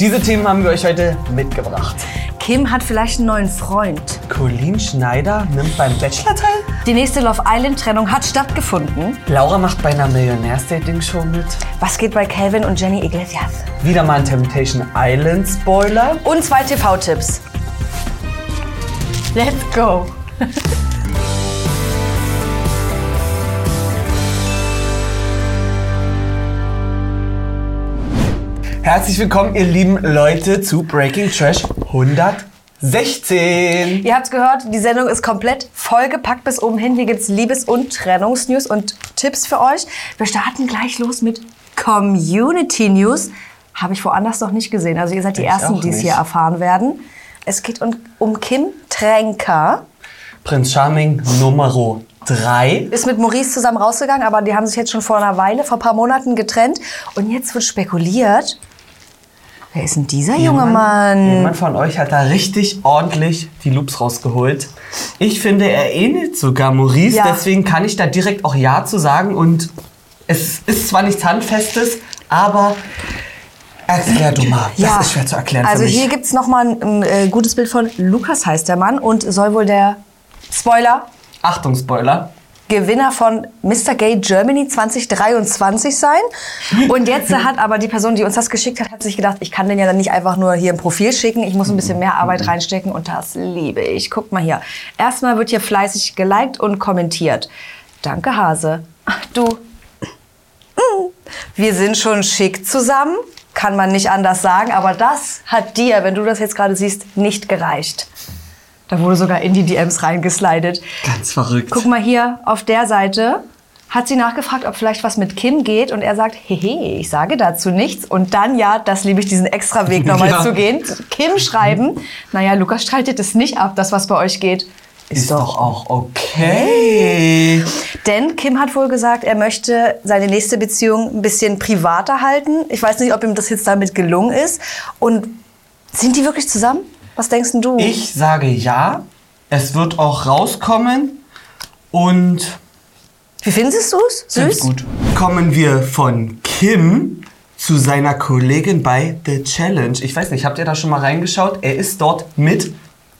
Diese Themen haben wir euch heute mitgebracht. Kim hat vielleicht einen neuen Freund. Colleen Schneider nimmt beim Bachelor teil. Die nächste Love Island Trennung hat stattgefunden. Laura macht bei einer Millionärs-Dating-Show mit. Was geht bei Calvin und Jenny Iglesias? Wieder mal ein Temptation Island Spoiler. Und zwei TV-Tipps. Let's go. Herzlich willkommen, ihr lieben Leute, zu Breaking Trash 116. Ihr habt's gehört, die Sendung ist komplett vollgepackt bis oben hin. Hier gibt's Liebes- und Trennungsnews und Tipps für euch. Wir starten gleich los mit Community News. Habe ich woanders noch nicht gesehen. Also ihr seid die Ich Ersten, die es hier erfahren werden. Es geht um, um Kim Tränker. Prinz Charming Nummer 3. Ist mit Maurice zusammen rausgegangen, aber die haben sich jetzt schon vor einer Weile, vor ein paar Monaten getrennt. Und jetzt wird spekuliert, wer ist denn dieser junge Mann? Jemand von euch hat da richtig ordentlich die Loops rausgeholt. Ich finde, er ähnelt sogar Maurice, Ja. deswegen kann ich da direkt auch Ja zu sagen. Und es ist zwar nichts Handfestes, aber erklär du mal. Das ist schwer zu erklären Also für mich. hier gibt's noch mal ein, ein äh, gutes Bild von Lukas heißt der Mann und soll wohl der Spoiler Achtung, Spoiler. Gewinner von Mr. Gay Germany 2023 sein. Und jetzt hat aber die Person, die uns das geschickt hat, hat sich gedacht, ich kann den ja dann nicht einfach nur hier ein Profil schicken. Ich muss ein bisschen mehr Arbeit reinstecken und das liebe ich. Guckt mal hier. Erstmal wird hier fleißig geliked und kommentiert. Danke, Hase. Du, wir sind schon schick zusammen, kann man nicht anders sagen, aber das hat dir, wenn du das jetzt gerade siehst, nicht gereicht. Da wurde sogar in die DMs reingeslidet. Ganz verrückt. Guck mal hier auf der Seite. Hat sie nachgefragt, ob vielleicht was mit Kim geht und er sagt, hehe, ich sage dazu nichts. Und dann, ja, das liebe ich, diesen extra Weg nochmal Ja. zu gehen. Kim schreiben, naja, Lukas streitet es nicht ab, dass was bei euch geht. Ist doch auch okay. Denn Kim hat wohl gesagt, er möchte seine nächste Beziehung ein bisschen privater halten. Ich weiß nicht, ob ihm das jetzt damit gelungen ist. Und sind die wirklich zusammen? Was denkst du? Ich sage ja. Es wird auch rauskommen. Und Wie findest du es? Süß? gut. Kommen wir von Kim zu seiner Kollegin bei The Challenge. Ich weiß nicht, habt ihr da schon mal reingeschaut? Er ist dort mit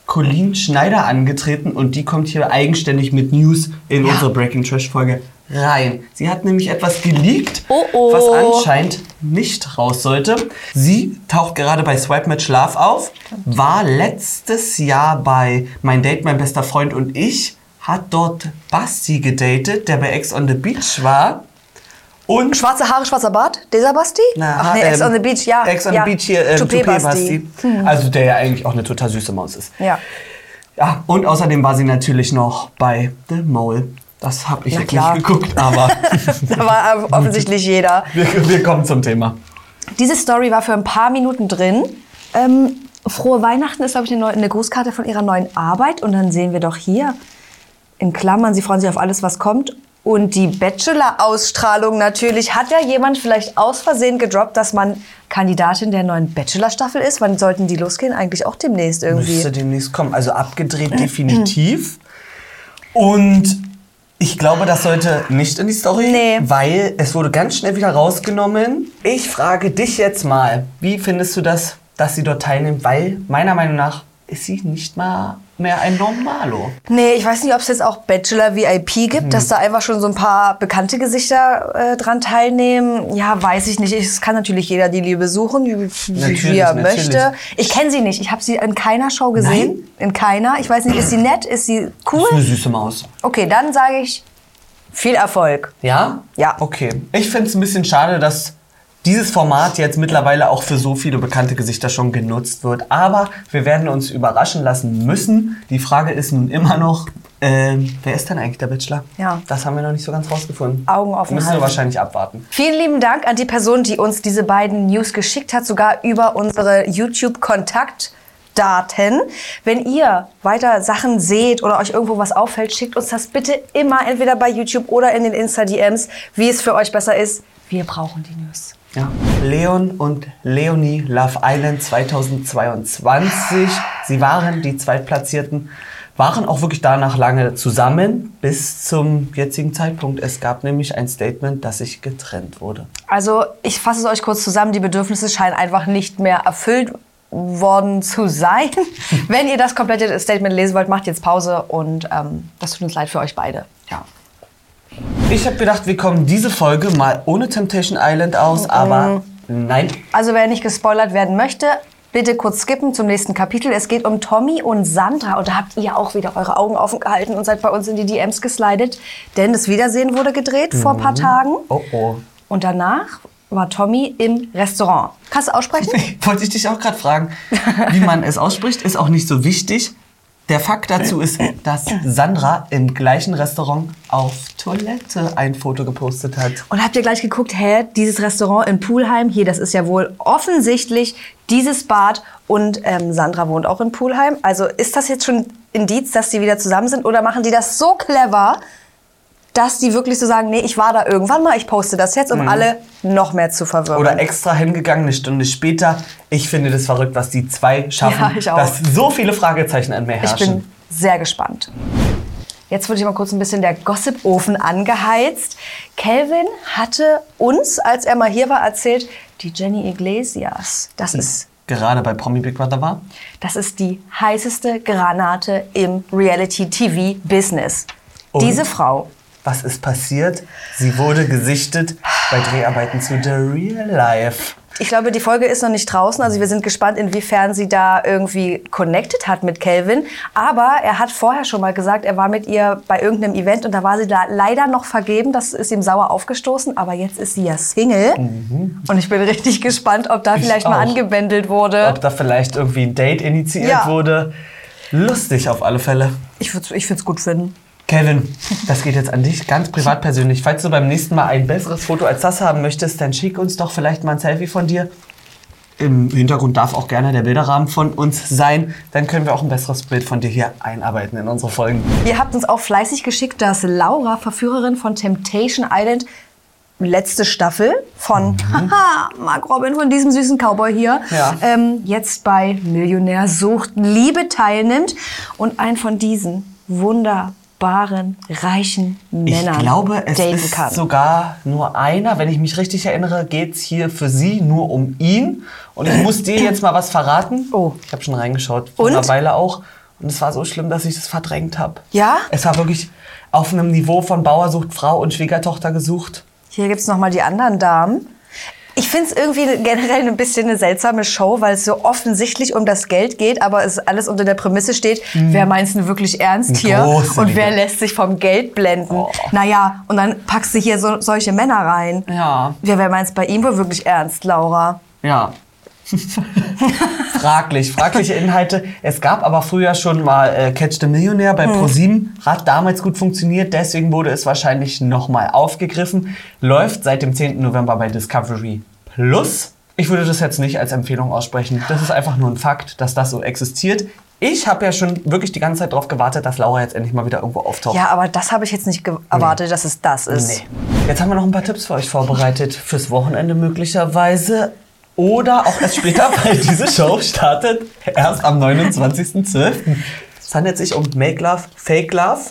Colleen Schneider angetreten und die kommt hier eigenständig mit News in Ja. unsere Breaking Trash Folge rein. Sie hat nämlich etwas geleakt, Oh, oh. was anscheinend nicht raus sollte. Sie taucht gerade bei Swipe mit Schlaf auf, war letztes Jahr bei Mein Date, mein bester Freund und ich, hat dort Basti gedatet, der bei Ex on the Beach war. Und Schwarze Haare, schwarzer Bart? Dieser Basti? Ach nee, Ex ähm, on the Beach, ja. Ex on ja. the Beach hier, ähm, Toupet Toupet Basti. Basti. Also der ja eigentlich auch eine total süße Maus ist. Ja. Ja, und außerdem war sie natürlich noch bei The Mole. Das habe ich Na jetzt klar. nicht geguckt, aber Da war offensichtlich jeder. wir, wir kommen zum Thema. Diese Story war für ein paar Minuten drin. Ähm, Frohe Weihnachten ist, glaube ich, eine, eine Grußkarte von ihrer neuen Arbeit. Und dann sehen wir doch hier in Klammern, sie freuen sich auf alles, was kommt. Und die Bachelor-Ausstrahlung natürlich. Hat ja jemand vielleicht aus Versehen gedroppt, dass man Kandidatin der neuen Bachelor-Staffel ist? Wann sollten die losgehen? Eigentlich auch demnächst irgendwie. Müsste demnächst kommen. Also abgedreht definitiv. Und ich glaube, das sollte nicht in die Story, Nee. weil es wurde ganz schnell wieder rausgenommen. Ich frage dich jetzt mal, wie findest du das, dass sie dort teilnimmt? Weil meiner Meinung nach ist sie nicht mal mehr ein Normalo. Nee, ich weiß nicht, ob es jetzt auch Bachelor VIP gibt, Mhm. dass da einfach schon so ein paar bekannte Gesichter äh, dran teilnehmen. Ja, weiß ich nicht. Es kann natürlich jeder die Liebe suchen, wie, wie, er natürlich. möchte. Ich kenne sie nicht. Ich habe sie in keiner Show gesehen. In keiner. Ich weiß nicht, ist sie nett? Ist sie Ist cool? eine süße Maus. Okay, dann sage ich viel Erfolg. Ja? Ja. Okay. Ich finde es ein bisschen schade, dass dieses Format jetzt mittlerweile auch für so viele bekannte Gesichter schon genutzt wird. Aber wir werden uns überraschen lassen müssen. Die Frage ist nun immer noch, ähm, wer ist denn eigentlich der Bachelor? Ja. Das haben wir noch nicht so ganz rausgefunden. Augen offen Müssen wir halten. wahrscheinlich abwarten. Vielen lieben Dank an die Person, die uns diese beiden News geschickt hat, sogar über unsere YouTube-Kontaktdaten. Wenn ihr weiter Sachen seht oder euch irgendwo was auffällt, schickt uns das bitte immer entweder bei YouTube oder in den Insta-DMs, wie es für euch besser ist. Wir brauchen die News. Ja. Leon und Leonie Love Island 2022. Sie waren die Zweitplatzierten waren auch wirklich danach lange zusammen bis zum jetzigen Zeitpunkt. Es gab nämlich ein Statement, dass sich getrennt wurde. Also ich fasse es euch kurz zusammen, die Bedürfnisse scheinen einfach nicht mehr erfüllt worden zu sein. Wenn ihr das komplette Statement lesen wollt, macht jetzt Pause und ähm, das tut uns leid für euch beide. Ja. Ich habe gedacht, wir kommen diese Folge mal ohne Temptation Island aus, aber nein. Also wer nicht gespoilert werden möchte, bitte kurz skippen zum nächsten Kapitel. Es geht um Tommy und Sandra und da habt ihr auch wieder eure Augen offen gehalten und seid bei uns in die DMs geslidet, denn das Wiedersehen wurde gedreht vor ein paar Tagen. Oh oh. Und danach war Tommy im Restaurant. Kannst du aussprechen? Wollte ich dich auch gerade fragen. Wie man es ausspricht, ist auch nicht so wichtig. Der Fakt dazu ist, dass Sandra im gleichen Restaurant auf Toilette ein Foto gepostet hat. Und habt ihr gleich geguckt, hä, dieses Restaurant in Pulheim, hier, das ist ja wohl offensichtlich dieses Bad und ähm, Sandra wohnt auch in Pulheim. Also ist das jetzt schon Indiz, dass die wieder zusammen sind oder machen die das so clever, dass die wirklich so sagen, nee, ich war da irgendwann mal, ich poste das jetzt, um alle noch mehr zu verwirren. Oder extra hingegangen, eine Stunde später. Ich finde das verrückt, was die zwei schaffen, Ja, ich auch. dass so viele Fragezeichen an mir Ich herrschen. bin sehr gespannt. Jetzt wurde ich mal kurz ein bisschen der Gossip-Ofen angeheizt. Kelvin hatte uns, als er mal hier war, erzählt, die Jenny Iglesias, das ist, Gerade bei Promi Big Brother war. das ist die heißeste Granate im Reality-TV-Business. Diese Frau Was ist passiert? Sie wurde gesichtet bei Dreharbeiten zu The Real Life. Ich glaube, die Folge ist noch nicht draußen. Also wir sind gespannt, inwiefern sie da irgendwie connected hat mit Calvin. Aber er hat vorher schon mal gesagt, er war mit ihr bei irgendeinem Event und da war sie da leider noch vergeben. Das ist ihm sauer aufgestoßen. Aber jetzt ist sie ja Single. Und ich bin richtig gespannt, ob da vielleicht mal auch. angebändelt wurde. Ob da vielleicht irgendwie ein Date initiiert Ja. wurde. Lustig auf alle Fälle. Ich würde es ich würd's gut finden. Kevin, das geht jetzt an dich, ganz privat persönlich. Falls du beim nächsten Mal ein besseres Foto als das haben möchtest, dann schick uns doch vielleicht mal ein Selfie von dir. Im Hintergrund darf auch gerne der Bilderrahmen von uns sein. Dann können wir auch ein besseres Bild von dir hier einarbeiten in unsere Folgen. Ihr habt uns auch fleißig geschickt, dass Laura, Verführerin von Temptation Island, letzte Staffel von haha, Mark Robin, von diesem süßen Cowboy hier, Ja. ähm, jetzt bei Millionär sucht Liebe teilnimmt und einen von diesen wunderbaren, reichen Männern Ich glaube, es ist kann. sogar nur einer. Wenn ich mich richtig erinnere, geht es hier für sie nur um ihn. Und ich muss dir jetzt mal was verraten. Oh. Ich habe schon reingeschaut, vor Und? einer Weile auch. Und es war so schlimm, dass ich das verdrängt habe. Ja? Es war wirklich auf einem Niveau von Bauer sucht Frau und Schwiegertochter gesucht. Hier gibt's noch mal die anderen Damen. Ich finde es irgendwie generell ein bisschen eine seltsame Show, weil es so offensichtlich um das Geld geht, aber es alles unter der Prämisse steht, wer meint es denn wirklich ernst hier große und Liebe. wer lässt sich vom Geld blenden. Oh. Naja, und dann packst du hier so, solche Männer rein. Ja. Wer, wer meint es bei ihm wohl wirklich ernst, Laura? Ja. Fraglich, fragliche Inhalte. Es gab aber früher schon mal äh, Catch the Millionaire bei ProSieben. Hat damals gut funktioniert, deswegen wurde es wahrscheinlich nochmal aufgegriffen. Läuft seit dem 10. November bei Discovery Plus. Ich würde das jetzt nicht als Empfehlung aussprechen. Das ist einfach nur ein Fakt, dass das so existiert. Ich habe ja schon wirklich die ganze Zeit darauf gewartet, dass Laura jetzt endlich mal wieder irgendwo auftaucht. Ja, aber das habe ich jetzt nicht erwartet, dass es das ist. Nee. Jetzt haben wir noch ein paar Tipps für euch vorbereitet. Fürs Wochenende möglicherweise. Oder auch erst später, weil diese Show startet erst am 29.12. Es handelt sich um Make Love, Fake Love.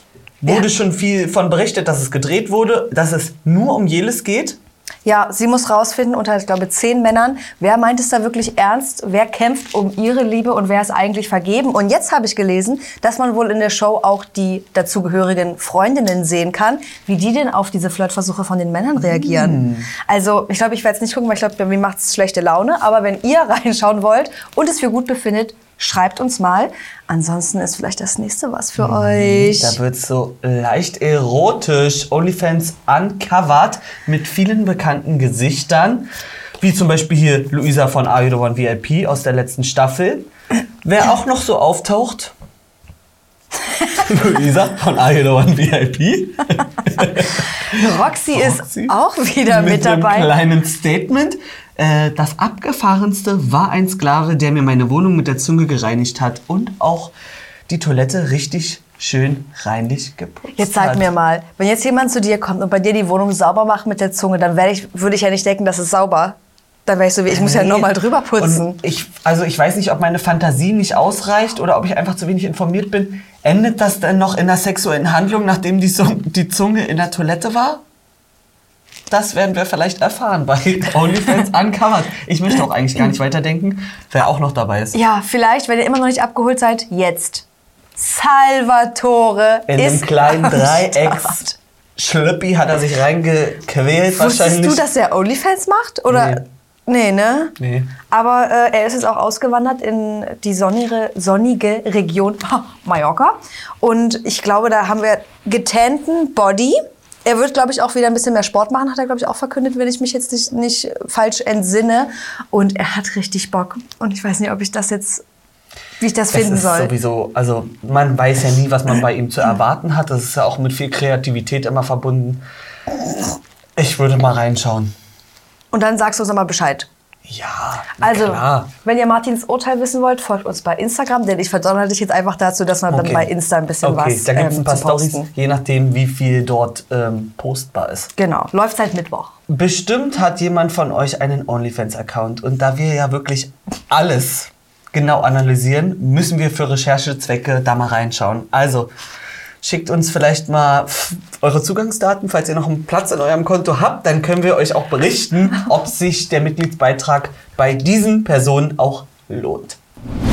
Wurde Ja. schon viel von berichtet, dass es gedreht wurde, dass es nur um Jeles geht. Ja, sie muss rausfinden unter, ich glaube, zehn Männern, wer meint es da wirklich ernst, wer kämpft um ihre Liebe und wer ist eigentlich vergeben. Und jetzt habe ich gelesen, dass man wohl in der Show auch die dazugehörigen Freundinnen sehen kann, wie die denn auf diese Flirtversuche von den Männern reagieren. Also, ich glaube, ich werde es nicht gucken, weil ich glaube, mir macht es schlechte Laune. Aber wenn ihr reinschauen wollt und es für gut befindet, schreibt uns mal. Ansonsten ist vielleicht das nächste was für euch. Da wird so leicht erotisch. OnlyFans uncovered mit vielen bekannten Gesichtern. Wie zum Beispiel hier Luisa von Are You The One VIP aus der letzten Staffel. Wer auch noch so auftaucht. Luisa von Are You The One VIP. Roxy, ist Roxy? auch wieder mit, einem dabei. kleinen Statement. Äh, Das abgefahrenste war ein Sklave, der mir meine Wohnung mit der Zunge gereinigt hat und auch die Toilette richtig schön reinlich geputzt Jetzt sag hat. mir mal, wenn jetzt jemand zu dir kommt und bei dir die Wohnung sauber macht mit der Zunge, dann ich, würde ich ja nicht denken, das ist sauber. Da wäre ich so wie, ich muss ja Nee. nochmal drüber putzen. Und ich, also ich weiß nicht, ob meine Fantasie nicht ausreicht oder ob ich einfach zu wenig informiert bin. Endet das denn noch in einer sexuellen Handlung, nachdem die, die Zunge in der Toilette war? Das werden wir vielleicht erfahren bei OnlyFans Uncovered. Ich möchte auch eigentlich gar nicht weiterdenken, wer auch noch dabei ist. Ja, vielleicht, wenn ihr immer noch nicht abgeholt seid, jetzt. Salvatore In einem ist kleinen am Dreiecks. Schlüppi hat er sich reingequält Wusstest wahrscheinlich. du, dass er OnlyFans macht? Oder? Nee, ne? Nee. Aber äh, er ist jetzt auch ausgewandert in die sonnige, sonnige Region Mallorca. Und ich glaube, da haben wir getannten Body. Er wird, glaube ich, auch wieder ein bisschen mehr Sport machen, hat er, glaube ich, auch verkündet, wenn ich mich jetzt nicht, nicht falsch entsinne. Und er hat richtig Bock. Und ich weiß nicht, ob ich das jetzt, wie ich das, Das finden ist soll. sowieso, also man weiß ja nie, was man bei ihm zu erwarten hat. Das ist ja auch mit viel Kreativität immer verbunden. Ich würde mal reinschauen. Und dann sagst du uns nochmal Bescheid. Ja, Also, klar. wenn ihr Martins Urteil wissen wollt, folgt uns bei Instagram, denn ich verdonnere dich jetzt einfach dazu, dass man dann Okay. bei Insta ein bisschen Okay, was da gibt es ähm, ein paar. Stories, je nachdem, wie viel dort ähm, postbar ist. Genau, läuft seit Mittwoch. Bestimmt hat jemand von euch einen OnlyFans-Account. Und da wir ja wirklich alles genau analysieren, müssen wir für Recherchezwecke da mal reinschauen. Also schickt uns vielleicht mal eure Zugangsdaten, falls ihr noch einen Platz in eurem Konto habt. Dann können wir euch auch berichten, ob sich der Mitgliedsbeitrag bei diesen Personen auch lohnt.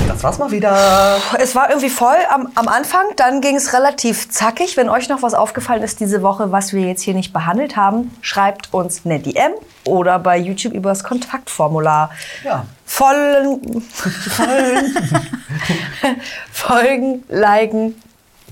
Das war's mal wieder. Es war irgendwie voll am, am Anfang, dann ging es relativ zackig. Wenn euch noch was aufgefallen ist diese Woche, was wir jetzt hier nicht behandelt haben, schreibt uns eine DM oder bei YouTube über das Kontaktformular. Ja. Folgen, folgen, liken,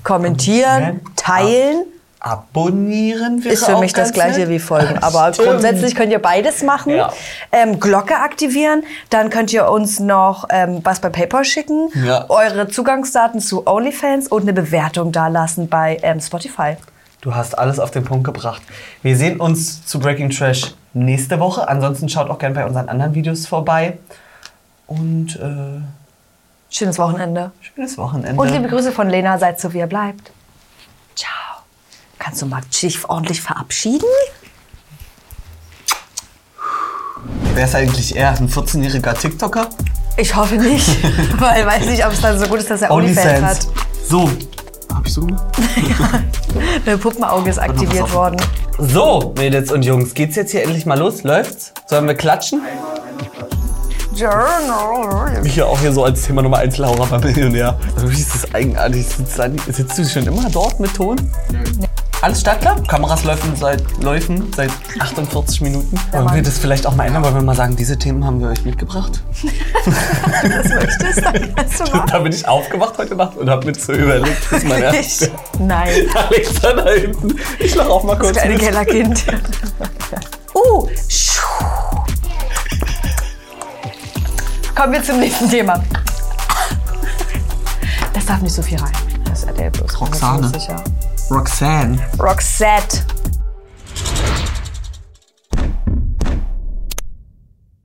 kommentieren, teilen. Abonnieren wir Ist für mich das gleiche wie folgen. Aber Stimmt. grundsätzlich könnt ihr beides machen. Ja. Ähm, Glocke aktivieren. Dann könnt ihr uns noch ähm, was bei PayPal schicken. Ja. Eure Zugangsdaten zu OnlyFans und eine Bewertung dalassen bei ähm, Spotify. Du hast alles auf den Punkt gebracht. Wir sehen uns zu Breaking Trash nächste Woche. Ansonsten schaut auch gerne bei unseren anderen Videos vorbei. Und äh, Schönes Wochenende. schönes Wochenende. Und liebe Grüße von Lena. Seid so, wie ihr bleibt. Ciao. Kannst du mal dich ordentlich verabschieden? Wer ist eigentlich eher ein 14-jähriger TikToker? Ich hoffe nicht. weil ich weiß nicht, ob es dann so gut ist, dass er OnlyFans hat. So. Hab ich so gemacht? Ein Puppenauge ist aktiviert worden. So, Mädels und Jungs, geht's jetzt hier endlich mal los? Läuft's? Sollen wir klatschen? Journal. Mich ja auch hier so als Thema Nummer 1 Laura bei Millionär. Wie ist das eigenartig? Sitzt, sitzt du schon immer dort mit Ton? Alles startklar? Kameras laufen seit, laufen seit 48 Minuten. Wollen wir das vielleicht auch mal ändern? Wollen wir mal sagen, diese Themen haben wir euch mitgebracht? das möchtest, dann kannst du machen. Da bin ich aufgewacht heute Nacht und habe mir so überlegt, das ist mein Ich, erstes. nein, Alexa da hinten. Ich lach auch mal kurz das kleine. Kellerkind. Uh, schuh. Kommen wir zum nächsten Thema. Das darf nicht so viel rein. Das ist RTL Plus. Roxane. Sicher. Roxanne. Roxette.